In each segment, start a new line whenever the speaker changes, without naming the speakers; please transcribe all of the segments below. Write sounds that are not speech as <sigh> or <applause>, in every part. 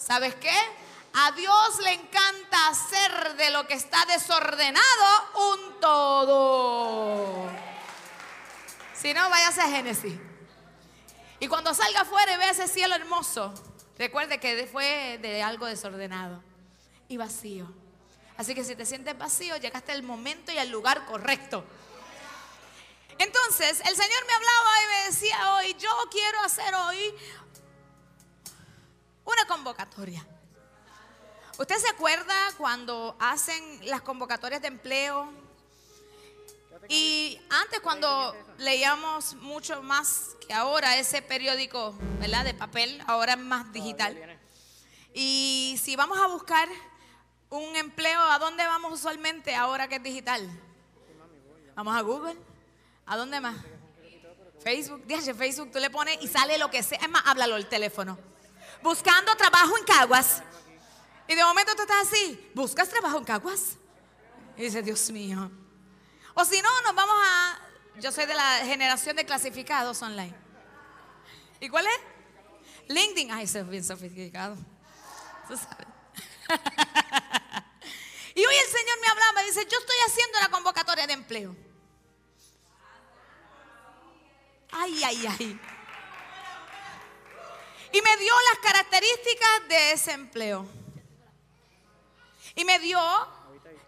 ¿Sabes qué? A Dios le encanta hacer de lo que está desordenado un todo. Si no, váyase a Génesis. Y cuando salga afuera y vea ese cielo hermoso, recuerde que fue de algo desordenado y vacío. Así que si te sientes vacío, llegaste al momento y al lugar correcto. Entonces, el Señor me hablaba y me decía hoy, yo quiero hacer hoy una convocatoria. ¿Usted se acuerda cuando hacen las convocatorias de empleo? Y antes cuando leíamos mucho más que ahora ese periódico, ¿verdad? De papel, ahora es más digital. Y si vamos a buscar un empleo, ¿a dónde vamos usualmente ahora que es digital? Vamos a Google. ¿A dónde más? Facebook. Dígase Facebook, tú le pones y sale lo que sea. Es más, háblalo el teléfono. Buscando trabajo en Caguas. Y de momento tú estás así, ¿buscas trabajo en Caguas? Y dice, Dios mío. O si no, nos vamos a... Yo soy de la generación de clasificados online. ¿Y cuál es? LinkedIn. Ay, eso es bien sofisticado. Tú sabes. <laughs> y hoy el Señor me hablaba y dice, yo estoy haciendo la convocatoria de empleo. Ay, ay, ay. Y me dio las características de ese empleo. Y me dio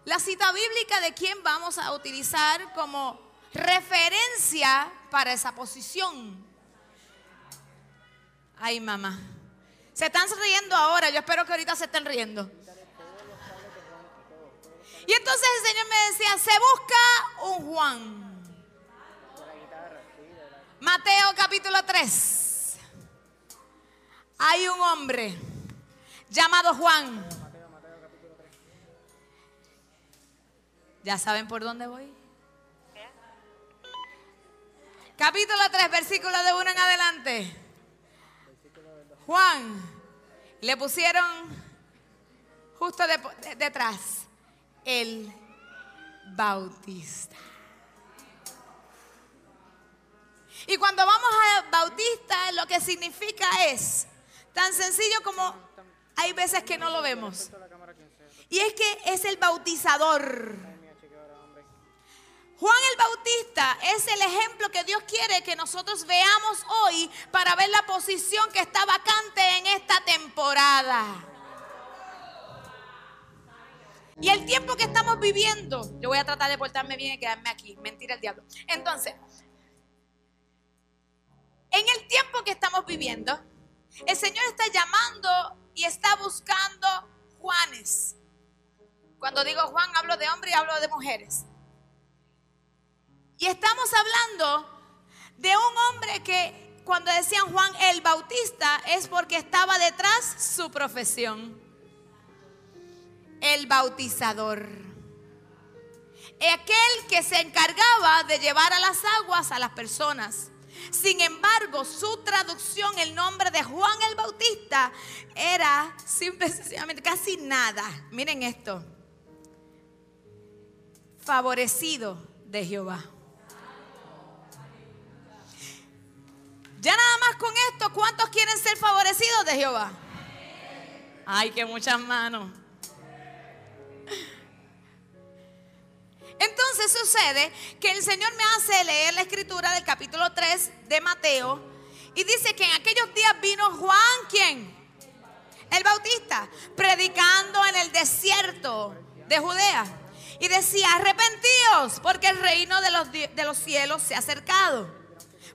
la cita bíblica de quién vamos a utilizar como referencia para esa posición. Ay, mamá. Se están riendo ahora, yo espero que ahorita se estén riendo. Y entonces el Señor me decía, se busca un Juan. Mateo capítulo 3. Hay un hombre llamado Juan. ¿Ya saben por dónde voy? Capítulo 3, versículo de 1 en adelante. Juan, le pusieron justo detrás el bautista. Y cuando vamos a bautista, lo que significa es tan sencillo como hay veces que no lo vemos. Y es que es el bautizador. Juan el Bautista es el ejemplo que Dios quiere que nosotros veamos hoy para ver la posición que está vacante en esta temporada. Y el tiempo que estamos viviendo, yo voy a tratar de portarme bien y quedarme aquí, mentira el diablo. Entonces, en el tiempo que estamos viviendo, el Señor está llamando y está buscando Juanes. Cuando digo Juan, hablo de hombres y hablo de mujeres. Y estamos hablando de un hombre que cuando decían Juan el Bautista es porque estaba detrás su profesión. El bautizador. Aquel que se encargaba de llevar a las aguas a las personas. Sin embargo, su traducción, el nombre de Juan el Bautista, era simplemente casi nada. Miren esto. Favorecido de Jehová. Ya nada más con esto, ¿cuántos quieren ser favorecidos de Jehová? Ay, que muchas manos. Sucede que el Señor me hace leer la escritura del capítulo 3 de Mateo y dice que en aquellos días vino Juan, ¿quién? El Bautista, predicando en el desierto de Judea. Y decía, arrepentíos porque el reino de los, de los cielos se ha acercado.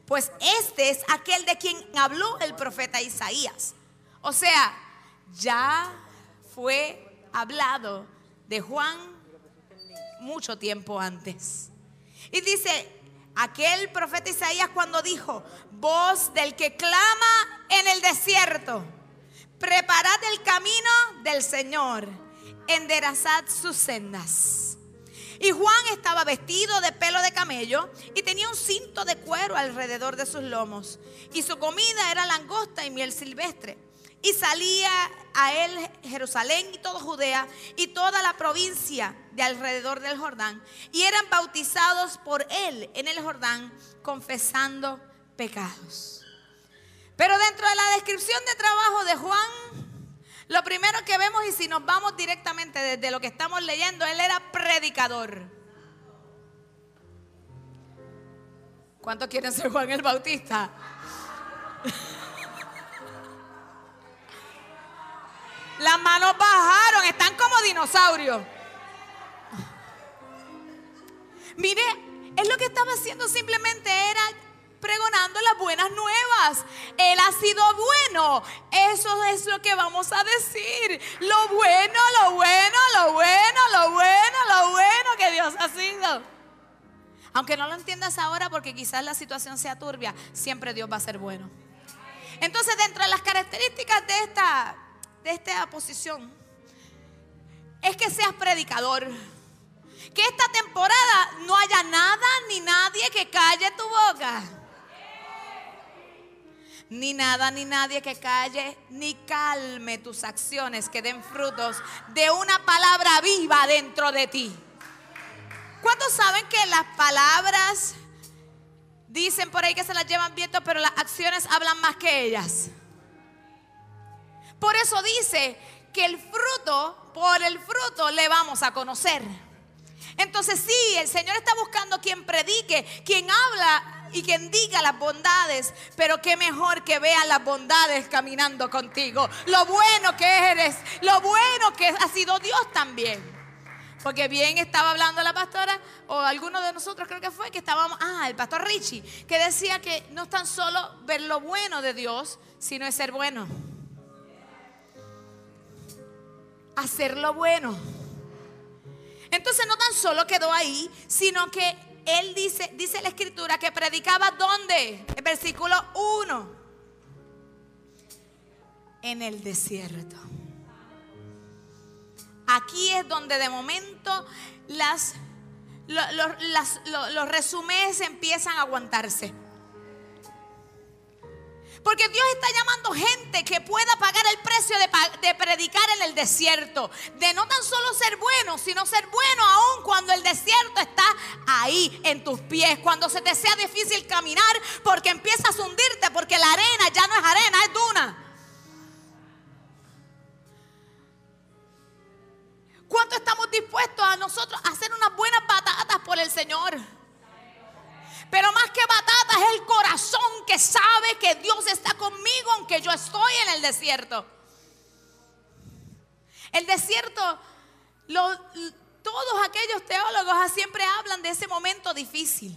Pues este es aquel de quien habló el profeta Isaías. O sea, ya fue hablado de Juan mucho tiempo antes. Y dice, aquel profeta Isaías cuando dijo, voz del que clama en el desierto, preparad el camino del Señor, enderezad sus sendas. Y Juan estaba vestido de pelo de camello y tenía un cinto de cuero alrededor de sus lomos. Y su comida era langosta y miel silvestre. Y salía a él Jerusalén y toda Judea y toda la provincia de alrededor del Jordán. Y eran bautizados por él en el Jordán, confesando pecados. Pero dentro de la descripción de trabajo de Juan, Lo primero que vemos, y si nos vamos directamente desde lo que estamos leyendo, él era predicador. ¿Cuántos quieren ser Juan el Bautista? <laughs> Las manos bajaron, están como dinosaurios. Mire, es lo que estaba haciendo simplemente era pregonando las buenas nuevas. Él ha sido bueno. Eso es lo que vamos a decir. Lo bueno, lo bueno, lo bueno, lo bueno, lo bueno que Dios ha sido. Aunque no lo entiendas ahora porque quizás la situación sea turbia, siempre Dios va a ser bueno. Entonces, dentro de las características de esta, de esta posición, es que seas predicador. Que esta temporada no haya nada ni nadie que calle tu boca ni nada ni nadie que calle ni calme tus acciones que den frutos de una palabra viva dentro de ti. ¿Cuántos saben que las palabras dicen por ahí que se las llevan viento, pero las acciones hablan más que ellas? Por eso dice que el fruto, por el fruto le vamos a conocer. Entonces sí, el Señor está buscando quien predique, quien habla y quien diga las bondades, pero qué mejor que vean las bondades caminando contigo. Lo bueno que eres, lo bueno que ha sido Dios también. Porque bien estaba hablando la pastora, o alguno de nosotros creo que fue, que estábamos, ah, el pastor Richie, que decía que no es tan solo ver lo bueno de Dios, sino ser bueno. Hacer lo bueno. Entonces no tan solo quedó ahí, sino que él dice, dice la escritura que predicaba ¿dónde? El versículo 1. En el desierto. Aquí es donde de momento las, los resúmenes empiezan a aguantarse. Porque Dios está llamando gente que pueda pagar el precio de, predicar en el desierto. De no tan solo ser bueno, sino ser bueno aún cuando el desierto está ahí en tus pies. Cuando se te sea difícil caminar porque empiezas a hundirte porque la arena ya no es arena, es duna. ¿Cuánto estamos dispuestos a nosotros a hacer unas buenas patatas por el Señor? Pero más que batata es el corazón que sabe que Dios está conmigo aunque yo estoy en el desierto. El desierto, todos aquellos teólogos siempre hablan de ese momento difícil.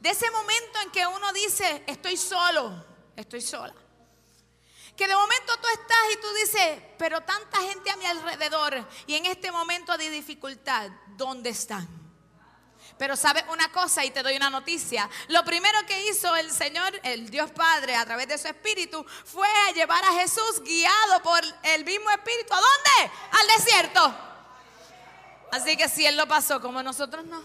De ese momento en que uno dice, estoy solo, estoy sola. Que de momento tú estás y tú dices, pero tanta gente a mi alrededor y en este momento de dificultad, ¿dónde están? Pero sabes una cosa y te doy una noticia. Lo primero que hizo el Señor, el Dios Padre, a través de su Espíritu, fue a llevar a Jesús guiado por el mismo Espíritu. ¿A dónde? Al desierto. Así que si Él lo pasó, como nosotros no.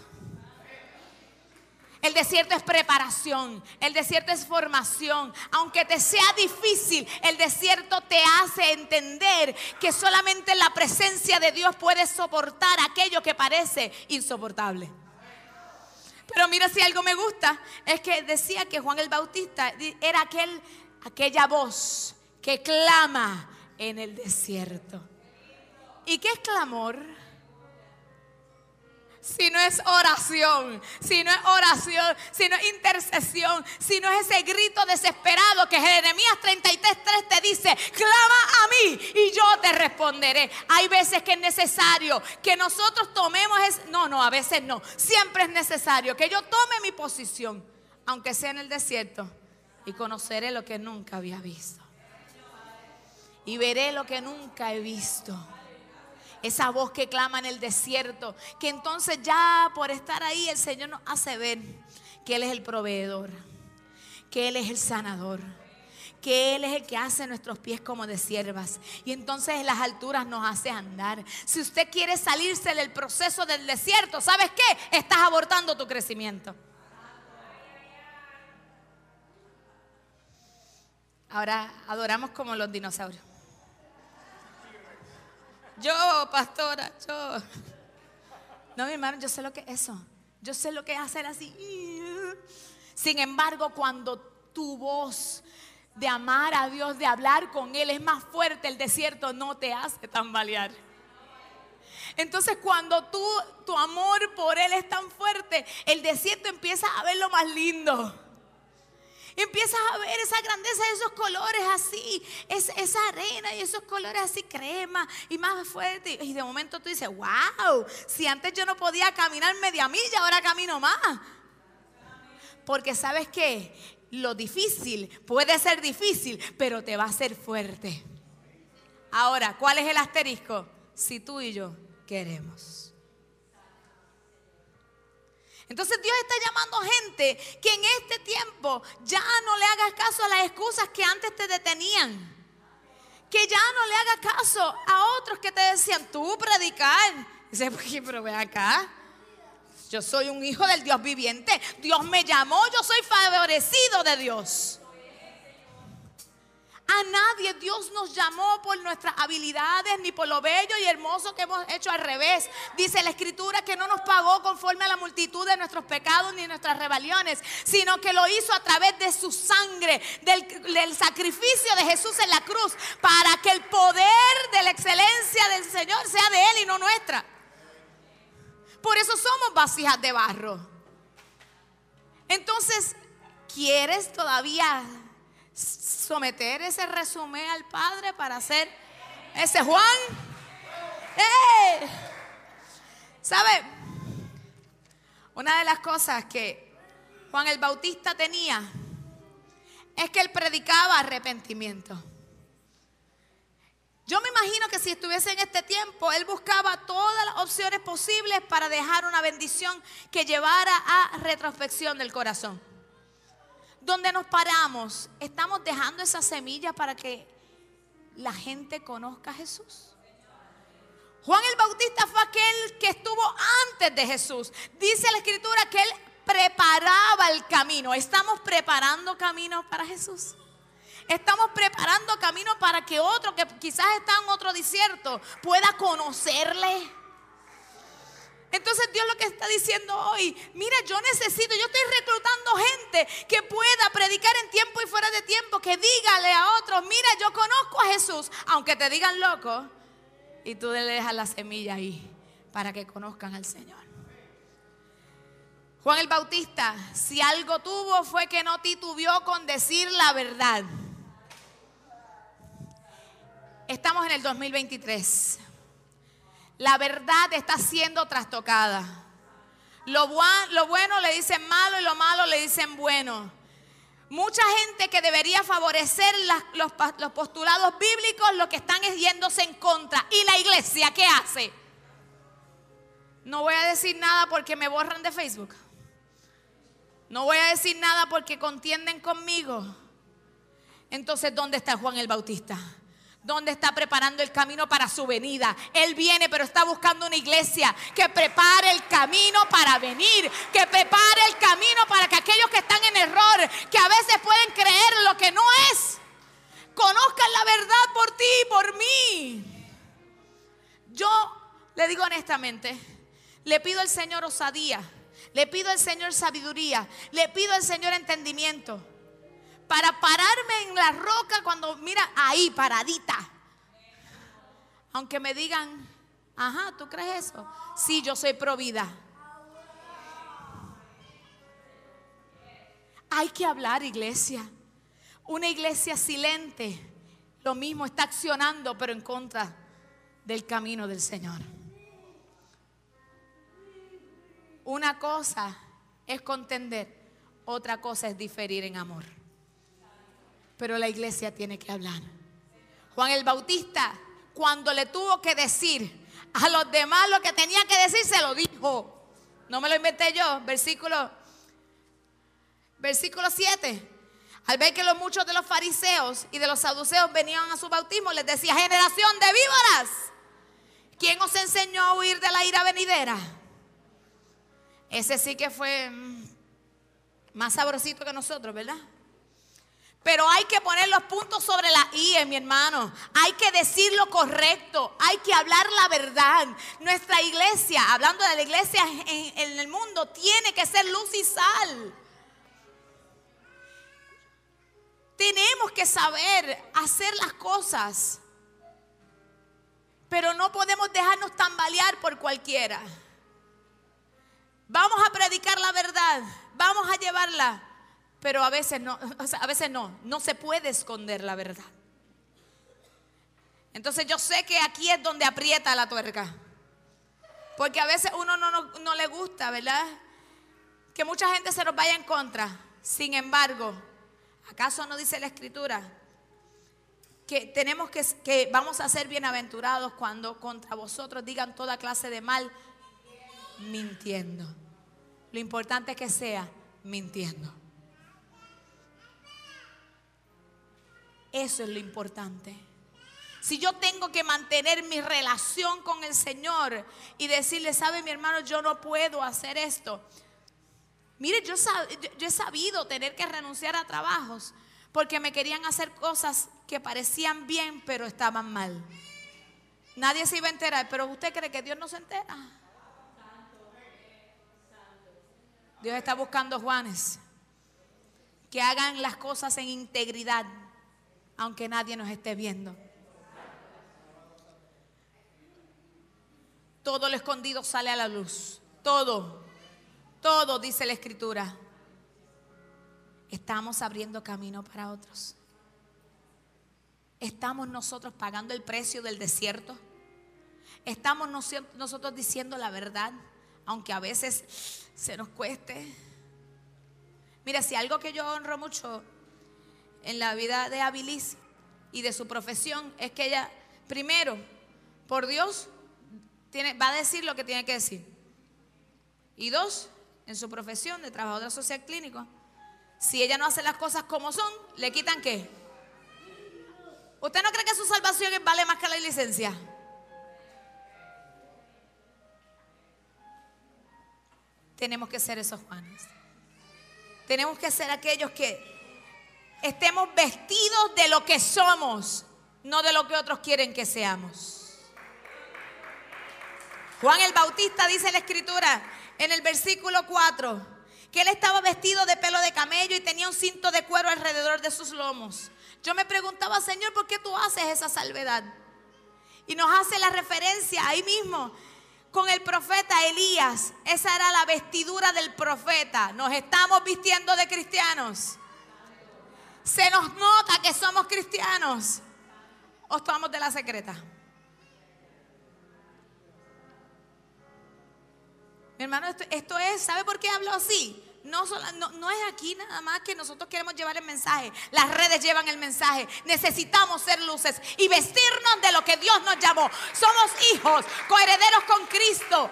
El desierto es preparación, el desierto es formación. Aunque te sea difícil, el desierto te hace entender que solamente la presencia de Dios puede soportar aquello que parece insoportable. Pero mira si algo me gusta, es que decía que Juan el Bautista era aquel, aquella voz que clama en el desierto. ¿Y qué es clamor? Si no es oración, si no es oración, si no es intercesión, si no es ese grito desesperado que Jeremías 33.3 te dice, clama a mí y yo te responderé. Hay veces que es necesario que nosotros tomemos, es, no, no, a veces no, siempre es necesario que yo tome mi posición, aunque sea en el desierto, y conoceré lo que nunca había visto. Y veré lo que nunca he visto esa voz que clama en el desierto, que entonces ya por estar ahí el Señor nos hace ver que Él es el proveedor, que Él es el sanador que Él es el que hace nuestros pies como de siervas. Y entonces en las alturas nos hace andar. Si usted quiere salirse del proceso del desierto, ¿sabes qué? Estás abortando tu crecimiento. Ahora adoramos como los dinosaurios. Yo, pastora, yo. No, mi hermano, yo sé lo que es eso. Yo sé lo que es hacer así. Sin embargo, cuando tu voz de amar a Dios, de hablar con Él, es más fuerte, el desierto no te hace tambalear. Entonces cuando tu amor por Él es tan fuerte, el desierto empieza a ver lo más lindo. Empiezas a ver esa grandeza de esos colores así, esa arena y esos colores así crema y más fuerte. Y de momento tú dices, wow, si antes yo no podía caminar media milla, ahora camino más. Porque sabes que lo difícil puede ser difícil, pero te va a hacer fuerte. Ahora, ¿cuál es el asterisco? Si tú y yo queremos. Entonces Dios está llamando gente que en este tiempo ya no le hagas caso a las excusas que antes te detenían. Que ya no le hagas caso a otros que te decían, tú predicar. Dice, pero ve acá. Yo soy un hijo del Dios viviente. Dios me llamó, yo soy favorecido de Dios. A nadie Dios nos llamó por nuestras habilidades ni por lo bello y hermoso que hemos hecho al revés. Dice la escritura que no nos pagó conforme a la multitud de nuestros pecados ni nuestras rebeliones, sino que lo hizo a través de su sangre, del, sacrificio de Jesús en la cruz, para que el poder de la excelencia del Señor sea de Él y no nuestra. Por eso somos vasijas de barro. Entonces, ¿quieres todavía someter ese resumen al Padre para hacer ese Juan. ¡Eh! ¿Sabe? Una de las cosas que Juan el Bautista tenía es que él predicaba arrepentimiento. Yo me imagino que si estuviese en este tiempo, él buscaba todas las opciones posibles para dejar una bendición que llevara a retrospección del corazón donde nos paramos, estamos dejando esa semilla para que la gente conozca a Jesús. Juan el Bautista fue aquel que estuvo antes de Jesús. Dice la escritura que él preparaba el camino. Estamos preparando camino para Jesús. Estamos preparando camino para que otro que quizás está en otro desierto pueda conocerle entonces Dios lo que está diciendo hoy, mira, yo necesito, yo estoy reclutando gente que pueda predicar en tiempo y fuera de tiempo, que dígale a otros, mira, yo conozco a Jesús, aunque te digan loco, y tú le dejas la semilla ahí para que conozcan al Señor. Juan el Bautista, si algo tuvo fue que no titubió con decir la verdad. Estamos en el 2023 la verdad está siendo trastocada. Lo, bueno le dicen malo y lo malo le dicen bueno. Mucha gente que debería favorecer los, los, postulados bíblicos, lo que están es yéndose en contra. ¿Y la iglesia qué hace? No voy a decir nada porque me borran de Facebook. No voy a decir nada porque contienden conmigo. Entonces, ¿dónde está Juan el Bautista? ¿Dónde está preparando el camino para su venida. Él viene, pero está buscando una iglesia que prepare el camino para venir, que prepare el camino para que aquellos que están en error, que a veces pueden creer lo que no es, conozcan la verdad por ti y por mí. Yo le digo honestamente, le pido al Señor osadía, le pido al Señor sabiduría, le pido al Señor entendimiento para pararme en la roca cuando, mira, ahí paradita. Aunque me digan, ajá, ¿tú crees eso? Sí, yo soy provida. Hay que hablar, iglesia. Una iglesia silente, lo mismo está accionando, pero en contra del camino del Señor. Una cosa es contender, otra cosa es diferir en amor pero la iglesia tiene que hablar. Juan el Bautista, cuando le tuvo que decir a los demás lo que tenía que decir, se lo dijo. No me lo inventé yo. Versículo, versículo 7. Al ver que los muchos de los fariseos y de los saduceos venían a su bautismo, les decía, generación de víboras, ¿quién os enseñó a huir de la ira venidera? Ese sí que fue mm, más sabrosito que nosotros, ¿verdad? Pero hay que poner los puntos sobre la I, mi hermano. Hay que decir lo correcto. Hay que hablar la verdad. Nuestra iglesia, hablando de la iglesia en el mundo, tiene que ser luz y sal. Tenemos que saber hacer las cosas. Pero no podemos dejarnos tambalear por cualquiera. Vamos a predicar la verdad, vamos a llevarla, pero a veces no, <laughs> a veces no, no se puede esconder la verdad. Entonces yo sé que aquí es donde aprieta la tuerca. Porque a veces uno no, no, le gusta, ¿verdad? Que mucha gente se nos vaya en contra. Sin embargo, ¿acaso no dice la escritura que tenemos que, que vamos a ser bienaventurados cuando contra vosotros digan toda clase de mal mintiendo? Lo importante es que sea mintiendo. Eso es lo importante. Si yo tengo que mantener mi relación con el Señor y decirle, sabe mi hermano, yo no puedo hacer esto. Mire, yo, he sabido tener que renunciar a trabajos porque me querían hacer cosas que parecían bien, pero estaban mal. Nadie se iba a enterar, pero usted cree que Dios no se entera. Dios está buscando Juanes que hagan las cosas en integridad, aunque nadie nos esté viendo. Todo lo escondido sale a la luz. Todo. Todo, dice la escritura. Estamos abriendo camino para otros. Estamos nosotros pagando el precio del desierto. Estamos nosotros diciendo la verdad, aunque a veces se nos cueste. Mira, si algo que yo honro mucho en la vida de Abilis y de su profesión es que ella, primero, por Dios, va a decir lo que tiene que decir. Y dos, en su profesión de trabajadora social clínico, si ella no hace las cosas como son, ¿le quitan qué? ¿Usted no cree que su salvación vale más que la licencia? Tenemos que ser esos Juanes. Tenemos que ser aquellos que estemos vestidos de lo que somos, no de lo que otros quieren que seamos. Juan el Bautista dice la escritura en el versículo 4 que él estaba vestido de pelo de camello y tenía un cinto de cuero alrededor de sus lomos. Yo me preguntaba, Señor, ¿por qué tú haces esa salvedad? Y nos hace la referencia ahí mismo con el profeta Elías. Esa era la vestidura del profeta. Nos estamos vistiendo de cristianos. Se nos nota que somos cristianos. O estamos de la secreta. Mi hermano, esto, es, ¿sabe por qué hablo así? No, no, es aquí nada más que nosotros queremos llevar el mensaje. Las redes llevan el mensaje. Necesitamos ser luces y vestirnos de lo que Dios nos llamó. Somos hijos, coherederos con Cristo.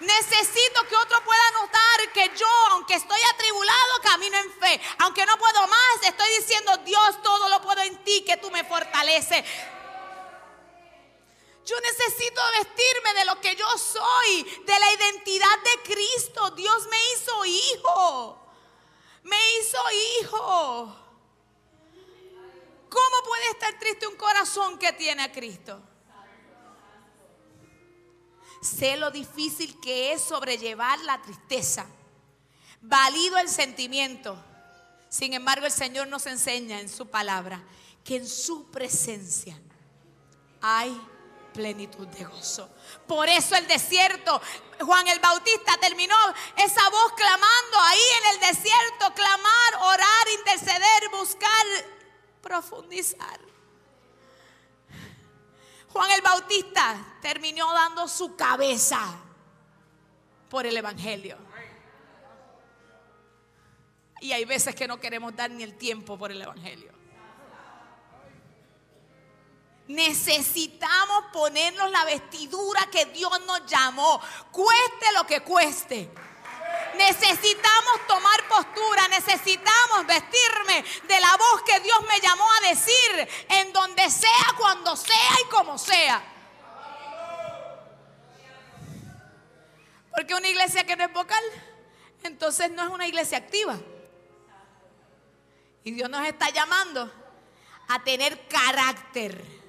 Necesito que otro pueda notar que yo, aunque estoy atribulado, camino en fe. Aunque no puedo más, estoy diciendo, Dios, todo lo puedo en ti, que tú me fortaleces. Yo necesito vestirme de lo que yo soy, de la identidad de Cristo. Dios me hizo hijo. Me hizo hijo. ¿Cómo puede estar triste un corazón que tiene a Cristo? Sé lo difícil que es sobrellevar la tristeza. Valido el sentimiento. Sin embargo, el Señor nos enseña en su palabra que en su presencia hay plenitud de gozo. Por eso el desierto, Juan el Bautista terminó esa voz clamando ahí en el desierto, clamar, orar, interceder, buscar, profundizar. Juan el Bautista terminó dando su cabeza por el Evangelio. Y hay veces que no queremos dar ni el tiempo por el Evangelio. Necesitamos ponernos la vestidura que Dios nos llamó, cueste lo que cueste. Necesitamos tomar postura, necesitamos vestirme de la voz que Dios me llamó a decir en donde sea, cuando sea y como sea. Porque una iglesia que no es vocal, entonces no es una iglesia activa. Y Dios nos está llamando a tener carácter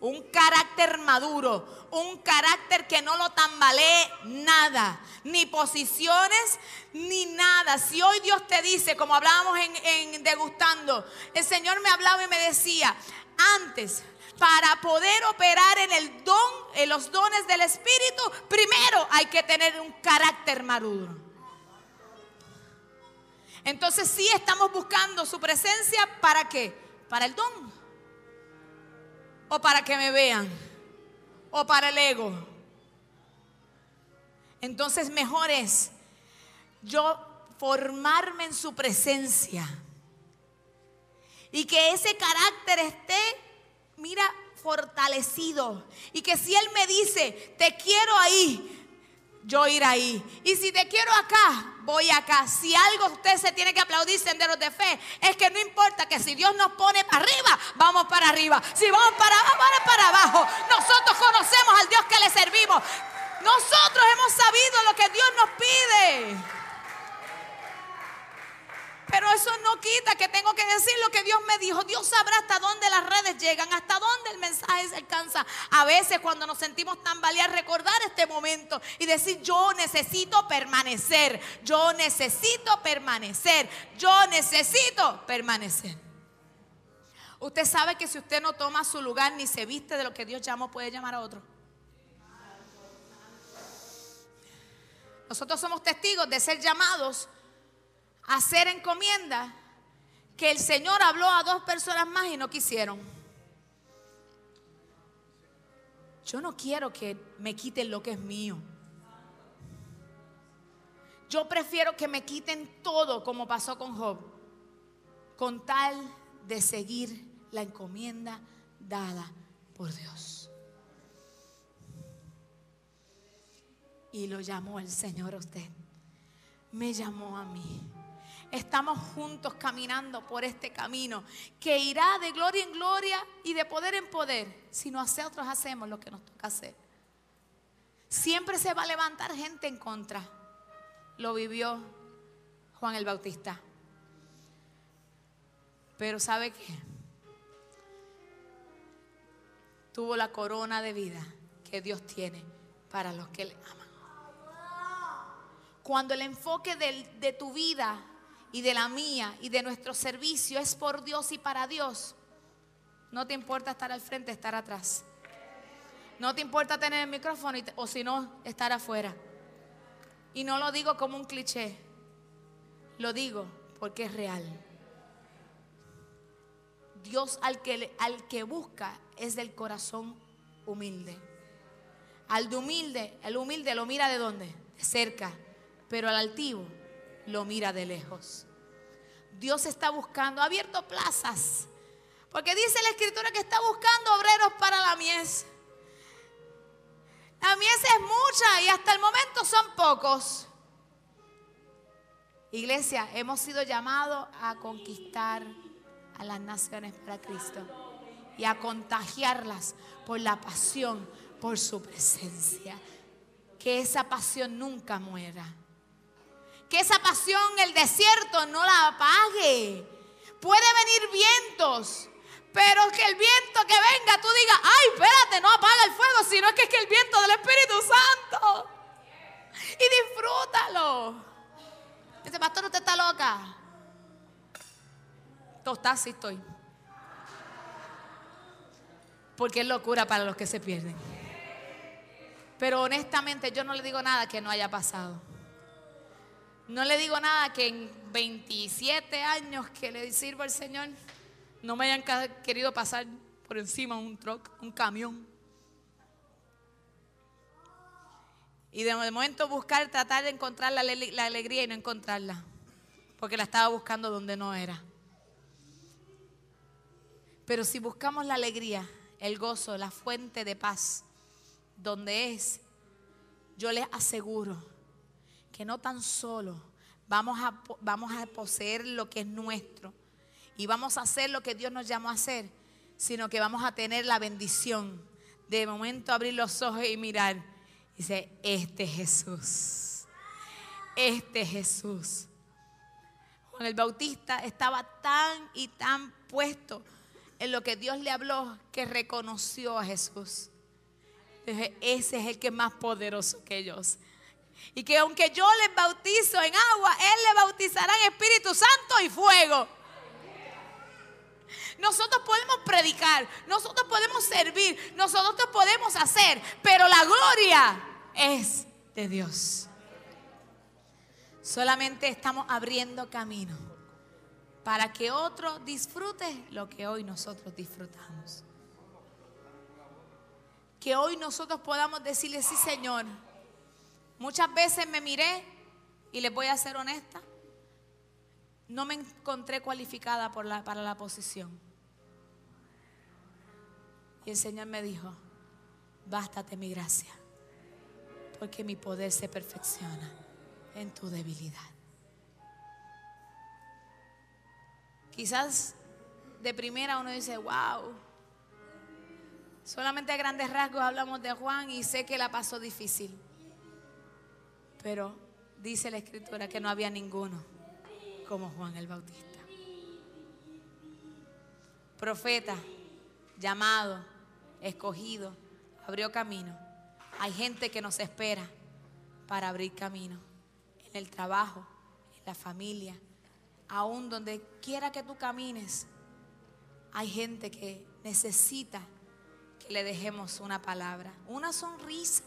un carácter maduro, un carácter que no lo tambalee nada, ni posiciones, ni nada. Si hoy Dios te dice, como hablábamos en, degustando, el Señor me hablaba y me decía, antes para poder operar en el don, en los dones del Espíritu, primero hay que tener un carácter maduro. Entonces sí estamos buscando su presencia para qué? Para el don. O para que me vean. O para el ego. Entonces mejor es yo formarme en su presencia. Y que ese carácter esté mira, fortalecido. Y que si Él me dice, te quiero ahí, yo ir ahí. Y si te quiero acá, voy acá. Si algo usted se tiene que aplaudir, senderos de fe, es que no importa que si Dios nos pone para arriba, vamos para arriba. Si vamos para abajo, vamos para abajo. Nosotros conocemos al Dios que le servimos. Nosotros hemos sabido lo que Dios nos pide. Pero eso no quita que tengo que decir lo que Dios me dijo. Dios sabrá hasta dónde las redes llegan, hasta dónde el mensaje se alcanza. A veces cuando nos sentimos tan tambalear, recordar este momento y decir, yo necesito permanecer, yo necesito permanecer, yo necesito permanecer. Usted sabe que si usted no toma su lugar ni se viste de lo que Dios llamó, puede llamar a otro. Nosotros somos testigos de ser llamados hacer encomienda que el Señor habló a dos personas más y no quisieron. Yo no quiero que me quiten lo que es mío. Yo prefiero que me quiten todo como pasó con Job, con tal de seguir la encomienda dada por Dios. Y lo llamó el Señor a usted. Me llamó a mí estamos juntos caminando por este camino que irá de gloria en gloria y de poder en poder si nosotros hacemos lo que nos toca hacer. Siempre se va a levantar gente en contra. Lo vivió Juan el Bautista. Pero ¿sabe qué? Tuvo la corona de vida que Dios tiene para los que le aman. Cuando el enfoque de, de tu vida y de la mía y de nuestro servicio es por Dios y para Dios, no te importa estar al frente, estar atrás. No te importa tener el micrófono o si no, estar afuera. Y no lo digo como un cliché, lo digo porque es real. Dios al que, al que busca es del corazón humilde. Al de humilde, el humilde lo mira de dónde? De cerca. Pero al altivo lo mira de lejos. Dios está buscando, ha abierto plazas. Porque dice la escritura que está buscando obreros para la mies. La mies es mucha y hasta el momento son pocos. Iglesia, hemos sido llamados a conquistar a las naciones para Cristo y a contagiarlas por la pasión, por su presencia. Que esa pasión nunca muera que esa pasión, el desierto, no la apague. Puede venir vientos, pero que el viento que venga, tú digas, ay, espérate, no apaga el fuego, sino que es que el viento del Espíritu Santo. Y disfrútalo. Dice, pastor, usted está loca. Estás, sí estoy. Porque es locura para los que se pierden. Pero honestamente yo no le digo nada que no haya pasado. No le digo nada que en 27 años que le sirvo al Señor no me hayan querido pasar por encima un truck, un camión. Y de momento buscar, tratar de encontrar la, la alegría y no encontrarla. Porque la estaba buscando donde no era. Pero si buscamos la alegría, el gozo, la fuente de paz, donde es, yo les aseguro que no tan solo vamos a, vamos a poseer lo que es nuestro y vamos a hacer lo que Dios nos llamó a hacer, sino que vamos a tener la bendición de momento abrir los ojos y mirar. Dice, este Jesús, este Jesús. Juan el Bautista estaba tan y tan puesto en lo que Dios le habló que reconoció a Jesús. Dije, ese es el que es más poderoso que ellos. Y que aunque yo les bautizo en agua, Él le bautizará en Espíritu Santo y fuego. Nosotros podemos predicar, nosotros podemos servir, nosotros podemos hacer, pero la gloria es de Dios. Solamente estamos abriendo camino para que otro disfrute lo que hoy nosotros disfrutamos. Que hoy nosotros podamos decirle, sí Señor, muchas veces me miré y les voy a ser honesta, no me encontré cualificada para la posición. Y el Señor me dijo, bástate mi gracia, porque mi poder se perfecciona en tu debilidad. Quizás de primera uno dice, wow, solamente a grandes rasgos hablamos de Juan y sé que la pasó difícil. Pero dice la escritura que no había ninguno como Juan el Bautista. Profeta, llamado, escogido, abrió camino. Hay gente que nos espera para abrir camino en el trabajo, en la familia, aún donde quiera que tú camines, hay gente que necesita que le dejemos una palabra, una sonrisa,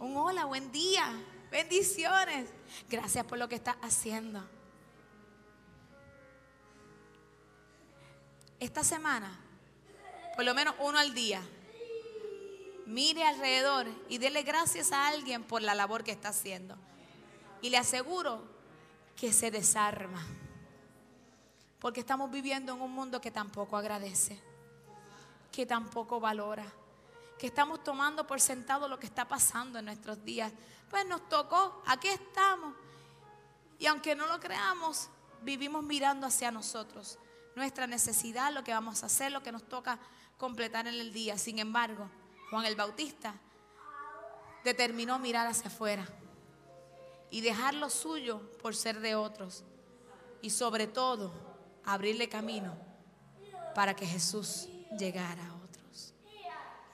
un hola, buen día, bendiciones. Gracias por lo que estás haciendo. Esta semana, por lo menos uno al día, mire alrededor y dele gracias a alguien por la labor que está haciendo. Y le aseguro que se desarma. Porque estamos viviendo en un mundo que tampoco agradece, que tampoco valora, que estamos tomando por sentado lo que está pasando en nuestros días. Pues nos tocó, aquí estamos. Y aunque no lo creamos, vivimos mirando hacia nosotros, nuestra necesidad, lo que vamos a hacer, lo que nos toca completar en el día. Sin embargo, Juan el Bautista determinó mirar hacia afuera y dejar lo suyo por ser de otros. Y sobre todo, abrirle camino para que Jesús llegara.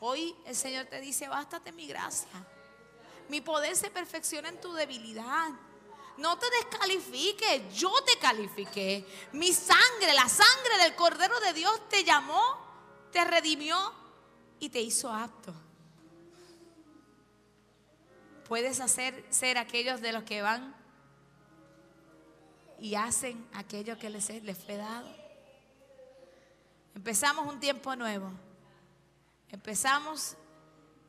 Hoy el Señor te dice, bástate mi gracia. Mi poder se perfecciona en tu debilidad. No te descalifique, yo te califiqué. Mi sangre, la sangre del Cordero de Dios te llamó, te redimió y te hizo apto puedes hacer ser aquellos de los que van y hacen aquello que les, les fue dado. Empezamos un tiempo nuevo. Empezamos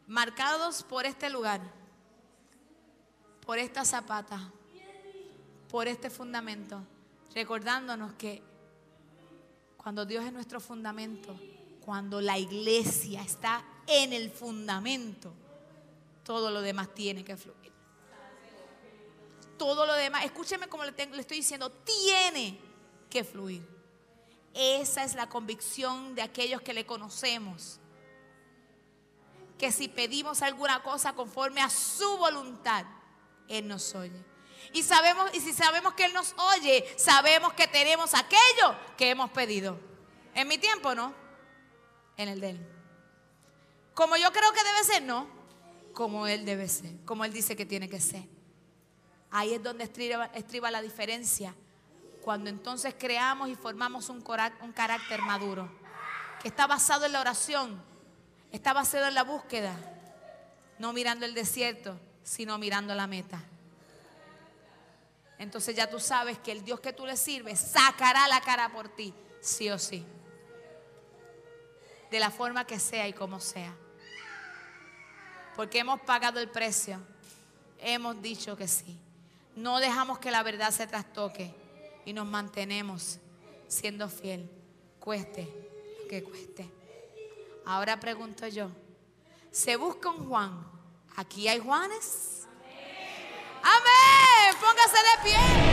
marcados por este lugar, por esta zapata, por este fundamento, recordándonos que cuando Dios es nuestro fundamento, cuando la iglesia está en el fundamento, todo lo demás tiene que fluir. Todo lo demás, escúcheme como le, le estoy diciendo, tiene que fluir. Esa es la convicción de aquellos que le conocemos. Que si pedimos alguna cosa conforme a su voluntad, Él nos oye. Y sabemos, y si sabemos que Él nos oye, sabemos que tenemos aquello que hemos pedido. En mi tiempo, ¿no? En el de Él. Como yo creo que debe ser, no como Él debe ser, como Él dice que tiene que ser. Ahí es donde estriba, la diferencia. Cuando entonces creamos y formamos un, un carácter maduro, que está basado en la oración, está basado en la búsqueda, no mirando el desierto, sino mirando la meta. Entonces ya tú sabes que el Dios que tú le sirves sacará la cara por ti, sí o sí. De la forma que sea y como sea porque hemos pagado el precio. Hemos dicho que sí. No dejamos que la verdad se trastoque y nos mantenemos siendo fiel, cueste lo que cueste. Ahora pregunto yo, ¿se busca un Juan? ¿Aquí hay Juanes? Amén. Póngase de pie.